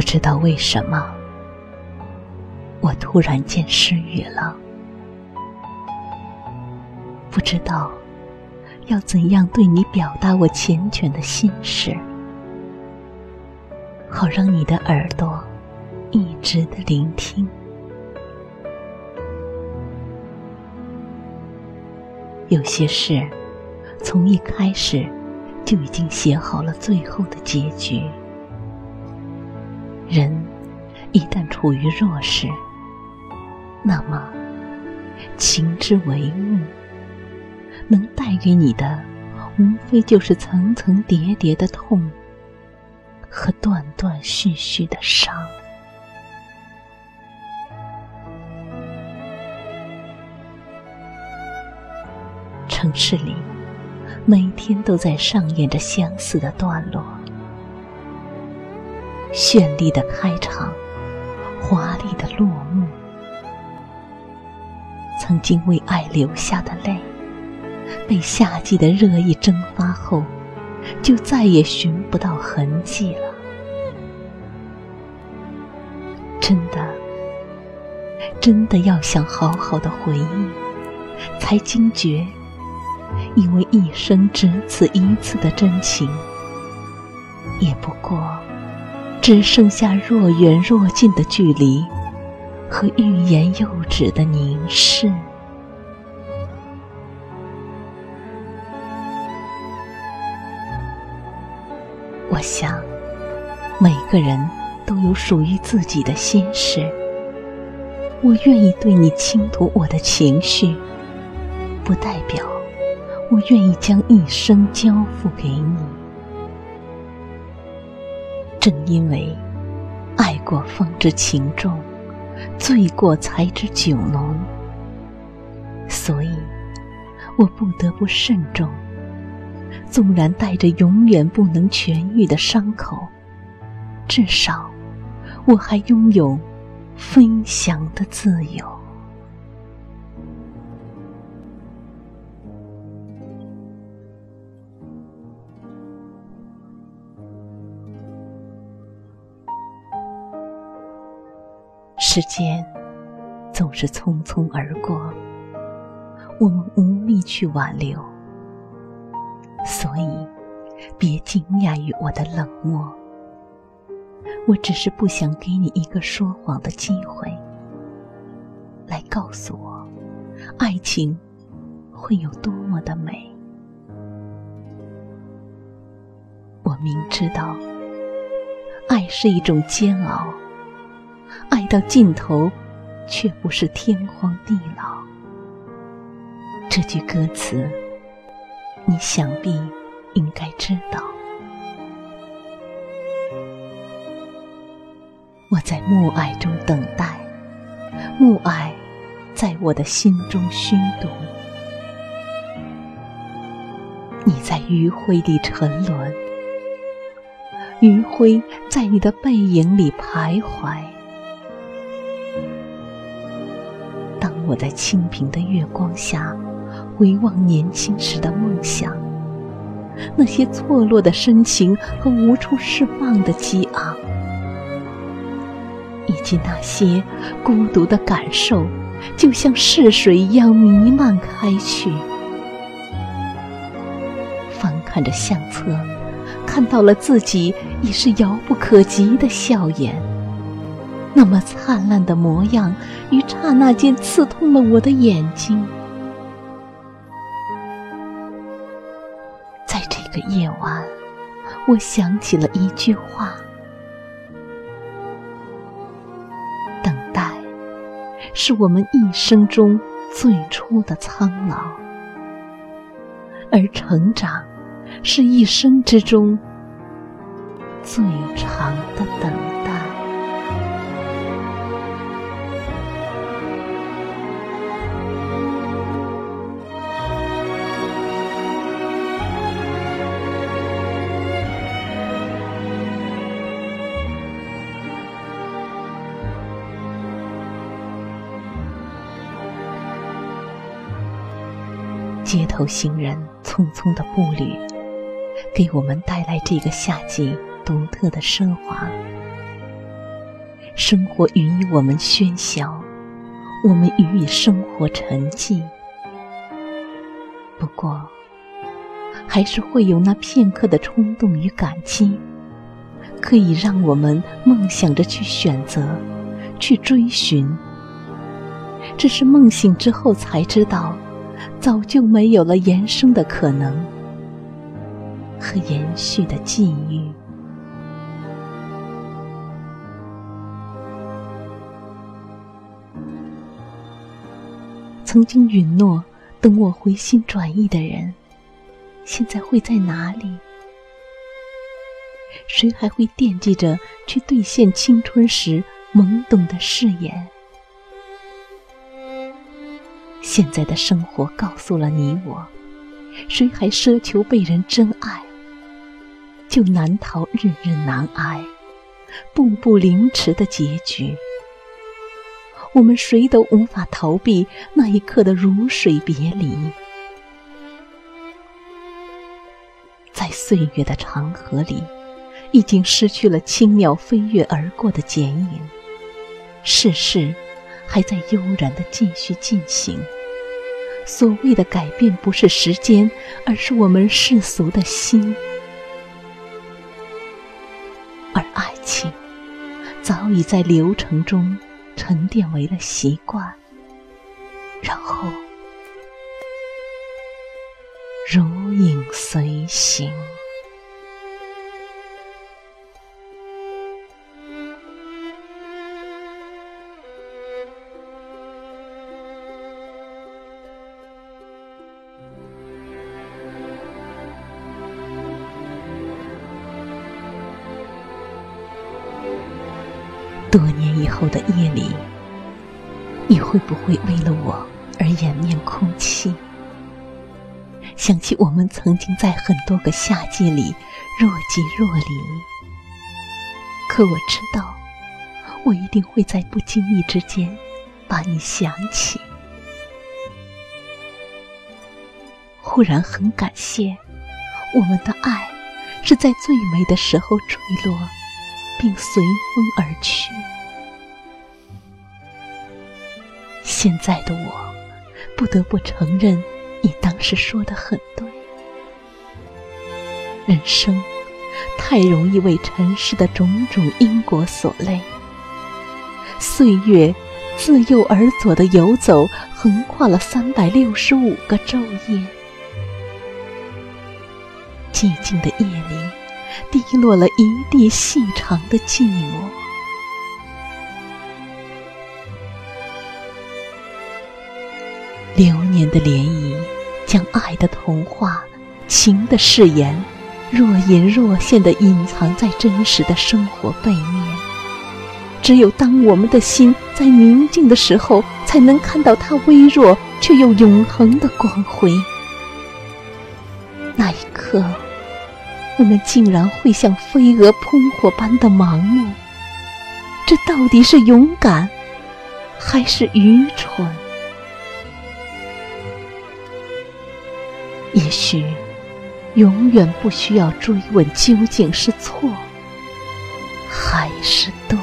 不知道为什么，我突然间失语了。不知道要怎样对你表达我缱绻的心事，好让你的耳朵一直的聆听。有些事从一开始就已经写好了最后的结局。人一旦处于弱势，那么情之为物，能带给你的，无非就是层层叠叠的痛和断断续续的伤。城市里，每天都在上演着相似的段落。绚丽的开场，华丽的落幕。曾经为爱流下的泪，被夏季的热意蒸发后，就再也寻不到痕迹了。真的，真的要想好好的回忆，才惊觉，因为一生只此一次的真情，也不过。只剩下若远若近的距离，和欲言又止的凝视。我想，每个人都有属于自己的心事。我愿意对你倾吐我的情绪，不代表我愿意将一生交付给你。正因为爱过方知情重，醉过才知酒浓，所以我不得不慎重。纵然带着永远不能痊愈的伤口，至少我还拥有分享的自由。时间总是匆匆而过，我们无力去挽留，所以别惊讶于我的冷漠。我只是不想给你一个说谎的机会，来告诉我，爱情会有多么的美。我明知道，爱是一种煎熬。爱到尽头，却不是天荒地老。这句歌词，你想必应该知道。我在暮霭中等待，暮霭在我的心中虚度。你在余晖里沉沦，余晖在你的背影里徘徊。我在清平的月光下回望年轻时的梦想，那些错落的深情和无处释放的激昂，以及那些孤独的感受，就像逝水一样弥漫开去。翻看着相册，看到了自己已是遥不可及的笑颜。那么灿烂的模样，于刹那间刺痛了我的眼睛。在这个夜晚，我想起了一句话：等待，是我们一生中最初的苍老。而成长，是一生之中最长的等头行人匆匆的步履，给我们带来这个夏季独特的奢华。生活予以我们喧嚣，我们予以生活沉寂。不过，还是会有那片刻的冲动与感激，可以让我们梦想着去选择，去追寻。只是梦醒之后才知道。早就没有了延伸的可能和延续的际遇。曾经允诺等我回心转意的人，现在会在哪里？谁还会惦记着去兑现青春时懵懂的誓言？现在的生活告诉了你我，谁还奢求被人真爱，就难逃日日难挨、步步凌迟的结局。我们谁都无法逃避那一刻的如水别离，在岁月的长河里，已经失去了青鸟飞跃而过的剪影，世事。还在悠然的继续进行。所谓的改变，不是时间，而是我们世俗的心。而爱情，早已在流程中沉淀为了习惯，然后如影随形。多年以后的夜里，你会不会为了我而掩面哭泣？想起我们曾经在很多个夏季里若即若离，可我知道，我一定会在不经意之间把你想起。忽然很感谢，我们的爱是在最美的时候坠落。并随风而去。现在的我，不得不承认，你当时说的很对。人生太容易为尘世的种种因果所累，岁月自右而左的游走，横跨了三百六十五个昼夜。寂静的夜里。滴落了一地细长的寂寞。流年的涟漪，将爱的童话、情的誓言，若隐若现的隐藏在真实的生活背面。只有当我们的心在宁静的时候，才能看到它微弱却又永恒的光辉。那一刻。我们竟然会像飞蛾扑火般的盲目，这到底是勇敢还是愚蠢？也许，永远不需要追问究竟是错还是对。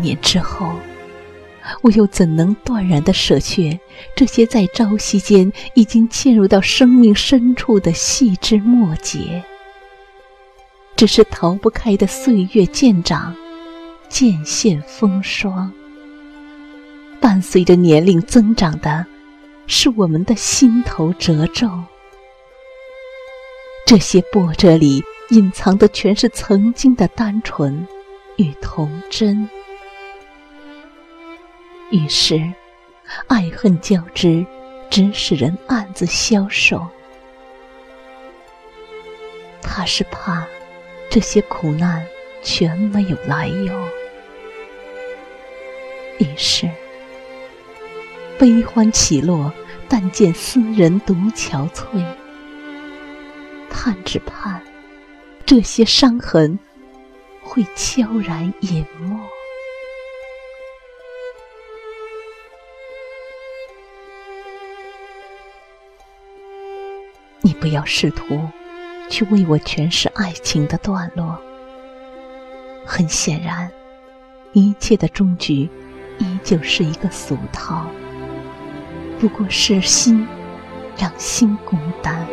年之后，我又怎能断然的舍却这些在朝夕间已经嵌入到生命深处的细枝末节？只是逃不开的岁月渐长，渐现风霜。伴随着年龄增长的，是我们的心头褶皱。这些波折里，隐藏的全是曾经的单纯与童真。于是，爱恨交织，只使人暗自消瘦。他是怕这些苦难全没有来由，于是悲欢起落，但见斯人独憔悴。盼只盼这些伤痕会悄然隐没。你不要试图去为我诠释爱情的段落。很显然，一切的终局依旧是一个俗套，不过是心让心孤单。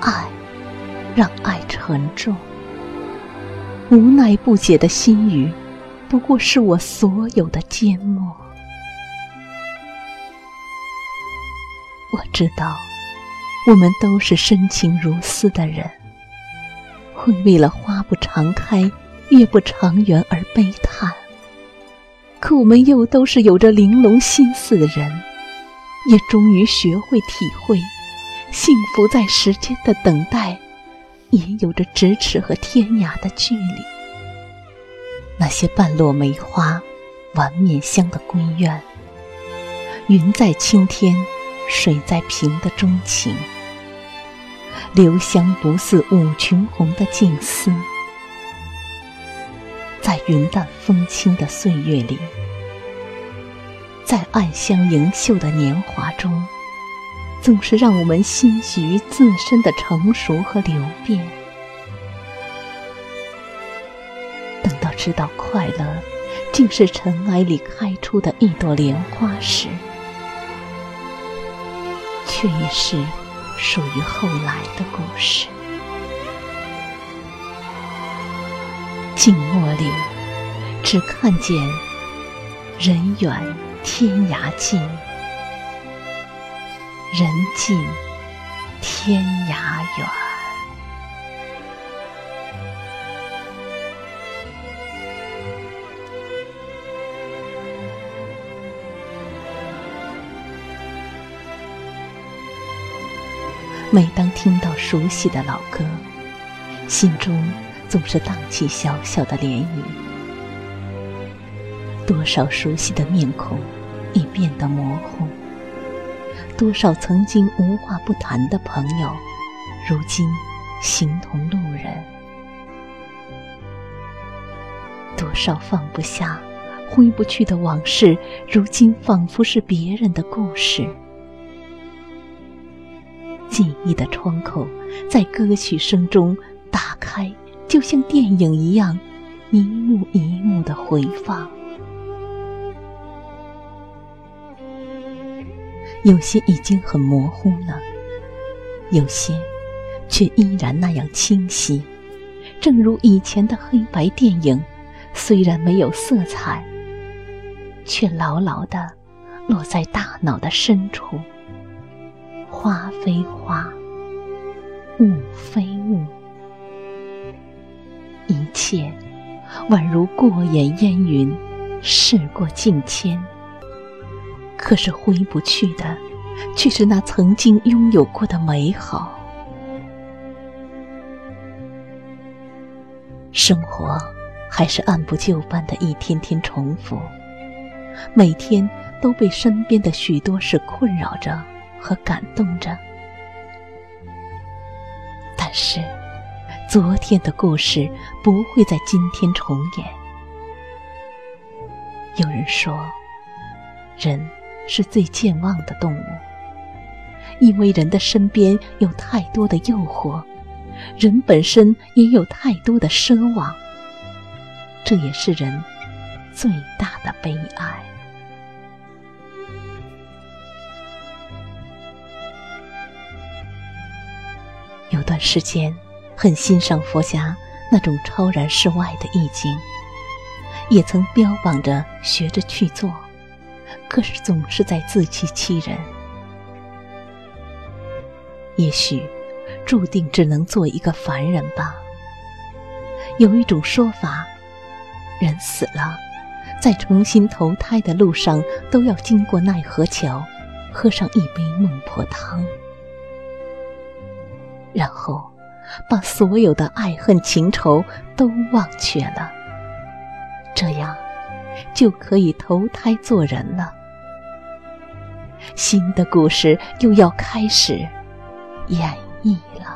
爱，让爱沉重。无奈不解的心语，不过是我所有的缄默。我知道，我们都是深情如斯的人，会为了花不常开、月不长圆而悲叹。可我们又都是有着玲珑心思的人，也终于学会体会。幸福在时间的等待，也有着咫尺和天涯的距离。那些半落梅花、晚面香的闺怨，云在青天，水在瓶的钟情，留香不似五群红的静思，在云淡风轻的岁月里，在暗香盈袖的年华中。总是让我们欣喜于自身的成熟和流变。等到知道快乐竟是尘埃里开出的一朵莲花时，却已是属于后来的故事。静默里，只看见人远天涯近。人近天涯远。每当听到熟悉的老歌，心中总是荡起小小的涟漪。多少熟悉的面孔已变得模糊。多少曾经无话不谈的朋友，如今形同路人；多少放不下、挥不去的往事，如今仿佛是别人的故事。记忆的窗口在歌曲声中打开，就像电影一样，一幕一幕的回放。有些已经很模糊了，有些却依然那样清晰，正如以前的黑白电影，虽然没有色彩，却牢牢地落在大脑的深处。花非花，雾非雾，一切宛如过眼烟云，事过境迁。可是挥不去的，却是那曾经拥有过的美好。生活还是按部就班的一天天重复，每天都被身边的许多事困扰着和感动着。但是，昨天的故事不会在今天重演。有人说，人。是最健忘的动物，因为人的身边有太多的诱惑，人本身也有太多的奢望，这也是人最大的悲哀。段时间，很欣赏佛家那种超然世外的意境，也曾标榜着学着去做。可是总是在自欺欺人。也许，注定只能做一个凡人吧。有一种说法，人死了，在重新投胎的路上，都要经过奈何桥，喝上一杯孟婆汤，然后把所有的爱恨情仇都忘却了，这样就可以投胎做人了。新的故事又要开始演绎了。